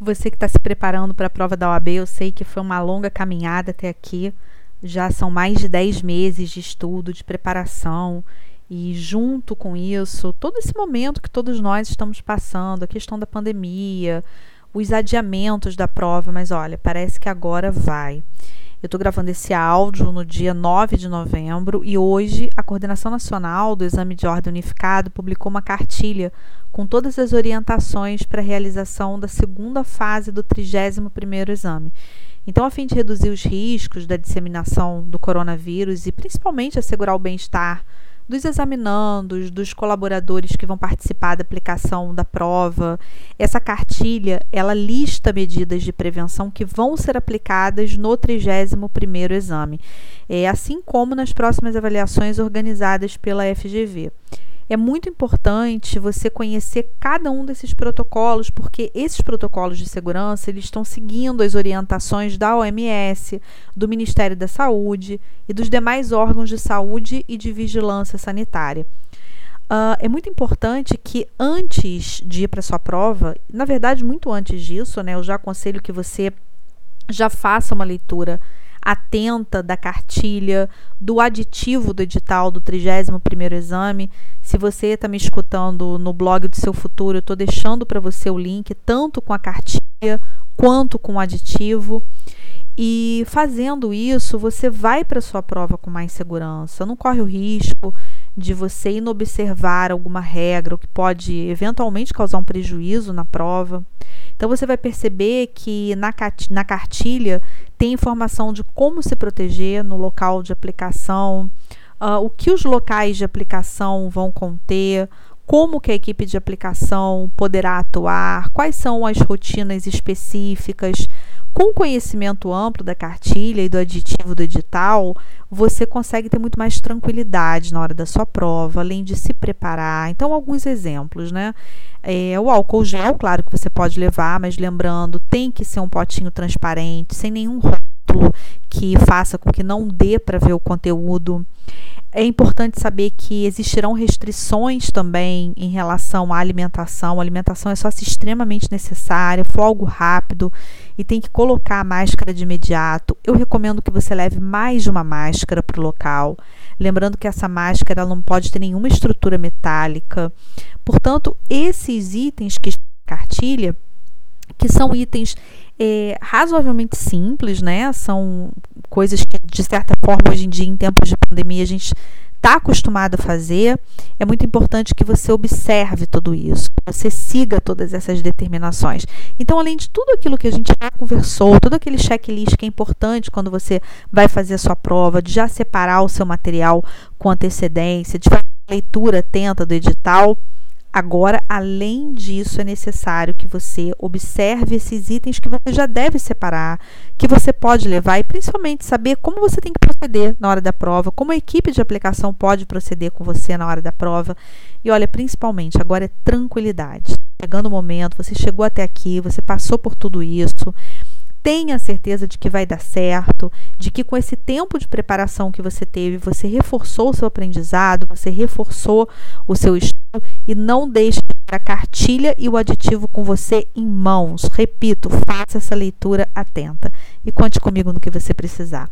Você que está se preparando para a prova da OAB, eu sei que foi uma longa caminhada até aqui. Já são mais de 10 meses de estudo, de preparação. E junto com isso, todo esse momento que todos nós estamos passando, a questão da pandemia, os adiamentos da prova, mas olha, parece que agora vai. Eu estou gravando esse áudio no dia 9 de novembro e hoje a Coordenação Nacional do Exame de Ordem Unificado publicou uma cartilha com todas as orientações para a realização da segunda fase do 31º exame. Então, a fim de reduzir os riscos da disseminação do coronavírus e principalmente assegurar o bem-estar dos examinandos, dos colaboradores que vão participar da aplicação da prova. Essa cartilha, ela lista medidas de prevenção que vão ser aplicadas no 31º exame, é, assim como nas próximas avaliações organizadas pela FGV é muito importante você conhecer cada um desses protocolos, porque esses protocolos de segurança eles estão seguindo as orientações da OMS, do Ministério da Saúde e dos demais órgãos de saúde e de vigilância sanitária. Uh, é muito importante que antes de ir para sua prova, na verdade muito antes disso, né, eu já aconselho que você já faça uma leitura atenta da cartilha, do aditivo do edital do 31º exame. Se você está me escutando no blog do seu futuro, eu estou deixando para você o link, tanto com a cartilha quanto com o aditivo. E fazendo isso, você vai para sua prova com mais segurança. Não corre o risco de você inobservar alguma regra, o que pode eventualmente causar um prejuízo na prova. Então você vai perceber que na, na cartilha tem informação de como se proteger no local de aplicação, uh, o que os locais de aplicação vão conter, como que a equipe de aplicação poderá atuar, quais são as rotinas específicas. Com conhecimento amplo da cartilha e do aditivo do edital, você consegue ter muito mais tranquilidade na hora da sua prova, além de se preparar. Então, alguns exemplos, né? É, o álcool gel, claro que você pode levar, mas lembrando, tem que ser um potinho transparente, sem nenhum rótulo que faça com que não dê para ver o conteúdo. É importante saber que existirão restrições também em relação à alimentação. A alimentação é só se extremamente necessária, for algo rápido e tem que colocar a máscara de imediato. Eu recomendo que você leve mais de uma máscara para o local. Lembrando que essa máscara não pode ter nenhuma estrutura metálica. Portanto, esses itens que cartilha, que são itens é, razoavelmente simples, né? São coisas que, de certa forma, hoje em dia, em tempos de pandemia, a gente está acostumado a fazer. É muito importante que você observe tudo isso, que você siga todas essas determinações. Então, além de tudo aquilo que a gente já conversou, todo aquele checklist que é importante quando você vai fazer a sua prova, de já separar o seu material com antecedência, de fazer a leitura atenta do edital Agora, além disso, é necessário que você observe esses itens que você já deve separar, que você pode levar e principalmente saber como você tem que proceder na hora da prova, como a equipe de aplicação pode proceder com você na hora da prova. E olha, principalmente, agora é tranquilidade. Chegando o momento, você chegou até aqui, você passou por tudo isso tenha certeza de que vai dar certo, de que com esse tempo de preparação que você teve, você reforçou o seu aprendizado, você reforçou o seu estudo e não deixe a cartilha e o aditivo com você em mãos. Repito, faça essa leitura atenta e conte comigo no que você precisar.